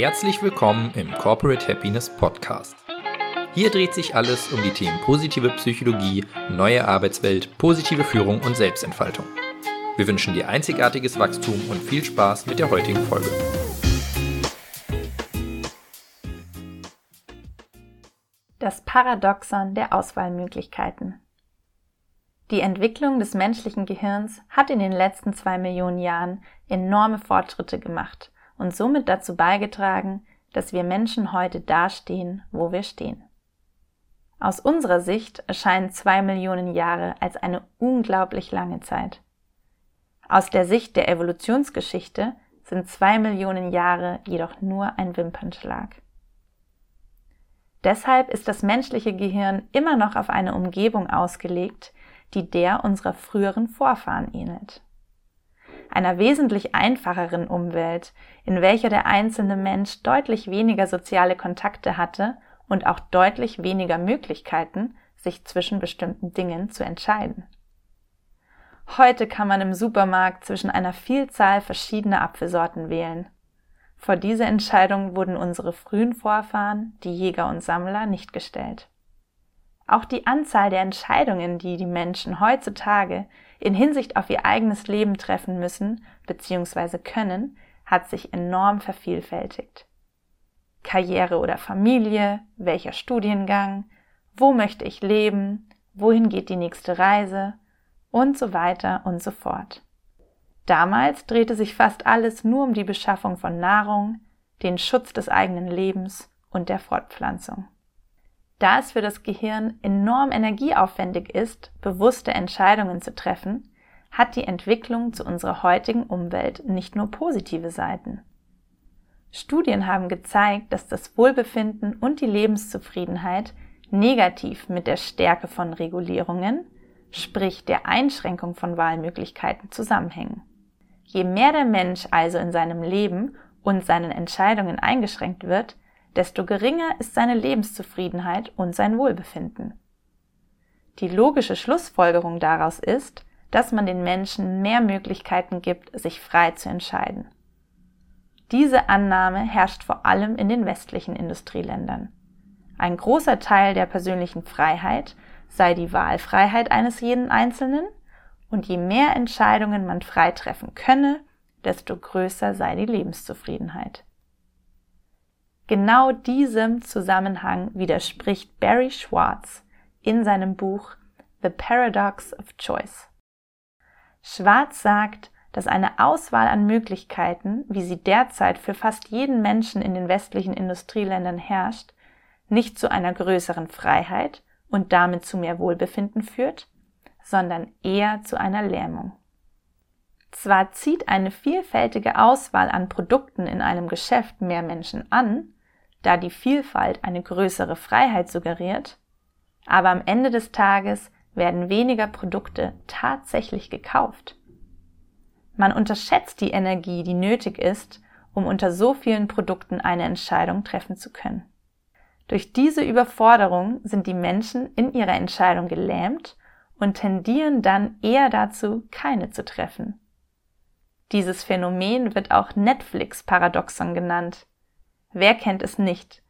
Herzlich willkommen im Corporate Happiness Podcast. Hier dreht sich alles um die Themen positive Psychologie, neue Arbeitswelt, positive Führung und Selbstentfaltung. Wir wünschen dir einzigartiges Wachstum und viel Spaß mit der heutigen Folge. Das Paradoxon der Auswahlmöglichkeiten. Die Entwicklung des menschlichen Gehirns hat in den letzten zwei Millionen Jahren enorme Fortschritte gemacht und somit dazu beigetragen, dass wir Menschen heute dastehen, wo wir stehen. Aus unserer Sicht erscheinen zwei Millionen Jahre als eine unglaublich lange Zeit. Aus der Sicht der Evolutionsgeschichte sind zwei Millionen Jahre jedoch nur ein Wimpernschlag. Deshalb ist das menschliche Gehirn immer noch auf eine Umgebung ausgelegt, die der unserer früheren Vorfahren ähnelt einer wesentlich einfacheren Umwelt, in welcher der einzelne Mensch deutlich weniger soziale Kontakte hatte und auch deutlich weniger Möglichkeiten, sich zwischen bestimmten Dingen zu entscheiden. Heute kann man im Supermarkt zwischen einer Vielzahl verschiedener Apfelsorten wählen. Vor diese Entscheidung wurden unsere frühen Vorfahren, die Jäger und Sammler, nicht gestellt. Auch die Anzahl der Entscheidungen, die die Menschen heutzutage in Hinsicht auf ihr eigenes Leben treffen müssen bzw. können, hat sich enorm vervielfältigt. Karriere oder Familie, welcher Studiengang, wo möchte ich leben, wohin geht die nächste Reise und so weiter und so fort. Damals drehte sich fast alles nur um die Beschaffung von Nahrung, den Schutz des eigenen Lebens und der Fortpflanzung. Da es für das Gehirn enorm energieaufwendig ist, bewusste Entscheidungen zu treffen, hat die Entwicklung zu unserer heutigen Umwelt nicht nur positive Seiten. Studien haben gezeigt, dass das Wohlbefinden und die Lebenszufriedenheit negativ mit der Stärke von Regulierungen, sprich der Einschränkung von Wahlmöglichkeiten zusammenhängen. Je mehr der Mensch also in seinem Leben und seinen Entscheidungen eingeschränkt wird, desto geringer ist seine Lebenszufriedenheit und sein Wohlbefinden. Die logische Schlussfolgerung daraus ist, dass man den Menschen mehr Möglichkeiten gibt, sich frei zu entscheiden. Diese Annahme herrscht vor allem in den westlichen Industrieländern. Ein großer Teil der persönlichen Freiheit sei die Wahlfreiheit eines jeden Einzelnen, und je mehr Entscheidungen man frei treffen könne, desto größer sei die Lebenszufriedenheit. Genau diesem Zusammenhang widerspricht Barry Schwartz in seinem Buch The Paradox of Choice. Schwartz sagt, dass eine Auswahl an Möglichkeiten, wie sie derzeit für fast jeden Menschen in den westlichen Industrieländern herrscht, nicht zu einer größeren Freiheit und damit zu mehr Wohlbefinden führt, sondern eher zu einer Lähmung. Zwar zieht eine vielfältige Auswahl an Produkten in einem Geschäft mehr Menschen an, da die Vielfalt eine größere Freiheit suggeriert, aber am Ende des Tages werden weniger Produkte tatsächlich gekauft. Man unterschätzt die Energie, die nötig ist, um unter so vielen Produkten eine Entscheidung treffen zu können. Durch diese Überforderung sind die Menschen in ihrer Entscheidung gelähmt und tendieren dann eher dazu, keine zu treffen. Dieses Phänomen wird auch Netflix-Paradoxon genannt. Wer kennt es nicht?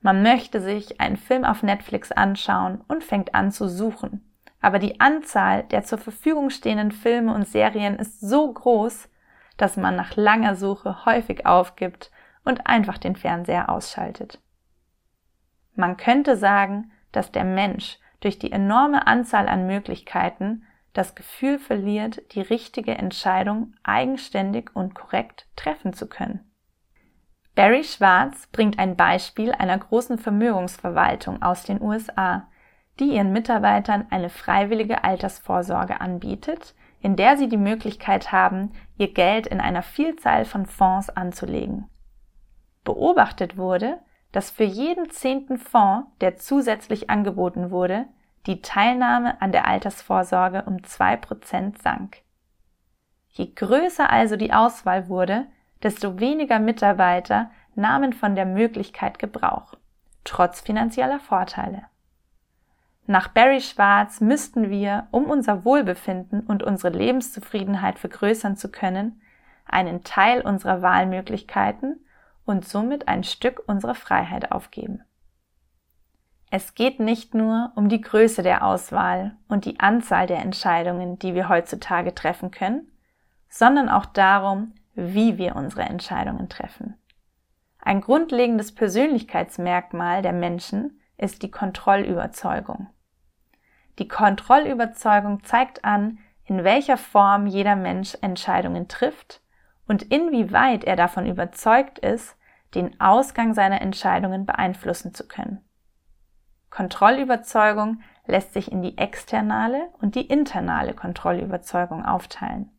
Man möchte sich einen Film auf Netflix anschauen und fängt an zu suchen. Aber die Anzahl der zur Verfügung stehenden Filme und Serien ist so groß, dass man nach langer Suche häufig aufgibt und einfach den Fernseher ausschaltet. Man könnte sagen, dass der Mensch durch die enorme Anzahl an Möglichkeiten das Gefühl verliert, die richtige Entscheidung eigenständig und korrekt treffen zu können. Barry Schwartz bringt ein Beispiel einer großen Vermögensverwaltung aus den USA, die ihren Mitarbeitern eine freiwillige Altersvorsorge anbietet, in der sie die Möglichkeit haben, ihr Geld in einer Vielzahl von Fonds anzulegen. Beobachtet wurde, dass für jeden zehnten Fonds, der zusätzlich angeboten wurde, die Teilnahme an der Altersvorsorge um zwei Prozent sank. Je größer also die Auswahl wurde, desto weniger Mitarbeiter nahmen von der Möglichkeit Gebrauch, trotz finanzieller Vorteile. Nach Barry Schwartz müssten wir, um unser Wohlbefinden und unsere Lebenszufriedenheit vergrößern zu können, einen Teil unserer Wahlmöglichkeiten und somit ein Stück unserer Freiheit aufgeben. Es geht nicht nur um die Größe der Auswahl und die Anzahl der Entscheidungen, die wir heutzutage treffen können, sondern auch darum, wie wir unsere Entscheidungen treffen. Ein grundlegendes Persönlichkeitsmerkmal der Menschen ist die Kontrollüberzeugung. Die Kontrollüberzeugung zeigt an, in welcher Form jeder Mensch Entscheidungen trifft und inwieweit er davon überzeugt ist, den Ausgang seiner Entscheidungen beeinflussen zu können. Kontrollüberzeugung lässt sich in die externe und die internale Kontrollüberzeugung aufteilen.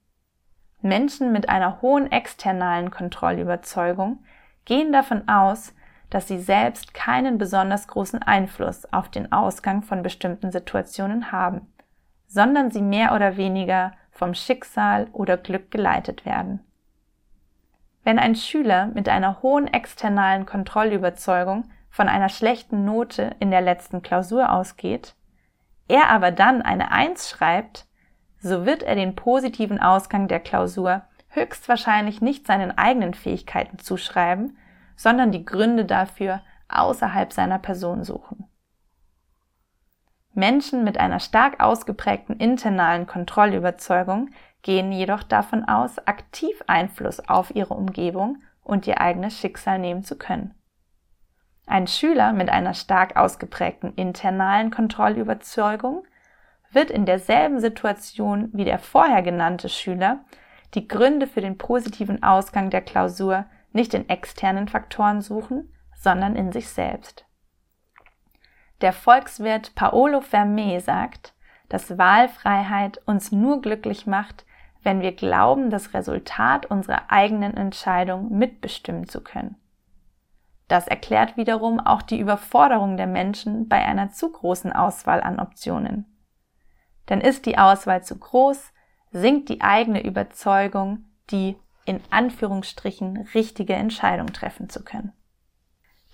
Menschen mit einer hohen externalen Kontrollüberzeugung gehen davon aus, dass sie selbst keinen besonders großen Einfluss auf den Ausgang von bestimmten Situationen haben, sondern sie mehr oder weniger vom Schicksal oder Glück geleitet werden. Wenn ein Schüler mit einer hohen externalen Kontrollüberzeugung von einer schlechten Note in der letzten Klausur ausgeht, er aber dann eine Eins schreibt, so wird er den positiven Ausgang der Klausur höchstwahrscheinlich nicht seinen eigenen Fähigkeiten zuschreiben, sondern die Gründe dafür außerhalb seiner Person suchen. Menschen mit einer stark ausgeprägten internalen Kontrollüberzeugung gehen jedoch davon aus, aktiv Einfluss auf ihre Umgebung und ihr eigenes Schicksal nehmen zu können. Ein Schüler mit einer stark ausgeprägten internalen Kontrollüberzeugung wird in derselben Situation wie der vorher genannte Schüler die Gründe für den positiven Ausgang der Klausur nicht in externen Faktoren suchen, sondern in sich selbst. Der Volkswirt Paolo Fermé sagt, dass Wahlfreiheit uns nur glücklich macht, wenn wir glauben, das Resultat unserer eigenen Entscheidung mitbestimmen zu können. Das erklärt wiederum auch die Überforderung der Menschen bei einer zu großen Auswahl an Optionen. Denn ist die Auswahl zu groß, sinkt die eigene Überzeugung, die in Anführungsstrichen richtige Entscheidung treffen zu können.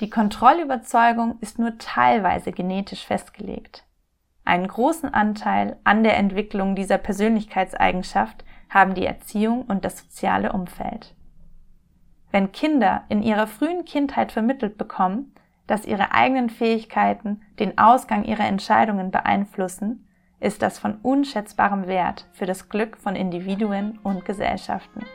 Die Kontrollüberzeugung ist nur teilweise genetisch festgelegt. Einen großen Anteil an der Entwicklung dieser Persönlichkeitseigenschaft haben die Erziehung und das soziale Umfeld. Wenn Kinder in ihrer frühen Kindheit vermittelt bekommen, dass ihre eigenen Fähigkeiten den Ausgang ihrer Entscheidungen beeinflussen, ist das von unschätzbarem Wert für das Glück von Individuen und Gesellschaften.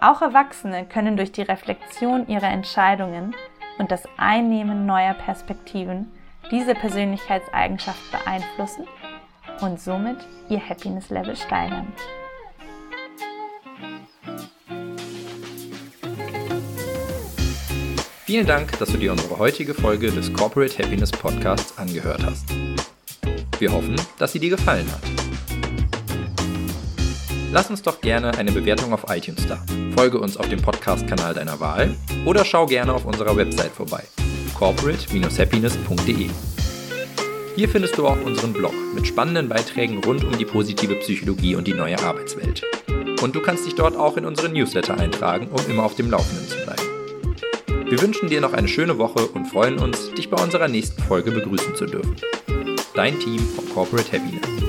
Auch Erwachsene können durch die Reflexion ihrer Entscheidungen und das Einnehmen neuer Perspektiven diese Persönlichkeitseigenschaft beeinflussen und somit ihr Happiness Level steigern. Vielen Dank, dass du dir unsere heutige Folge des Corporate Happiness Podcasts angehört hast. Wir hoffen, dass sie dir gefallen hat. Lass uns doch gerne eine Bewertung auf iTunes da. Folge uns auf dem Podcast-Kanal deiner Wahl oder schau gerne auf unserer Website vorbei corporate-happiness.de. Hier findest du auch unseren Blog mit spannenden Beiträgen rund um die positive Psychologie und die neue Arbeitswelt. Und du kannst dich dort auch in unseren Newsletter eintragen, um immer auf dem Laufenden zu bleiben. Wir wünschen dir noch eine schöne Woche und freuen uns, dich bei unserer nächsten Folge begrüßen zu dürfen dein Team vom Corporate Happiness.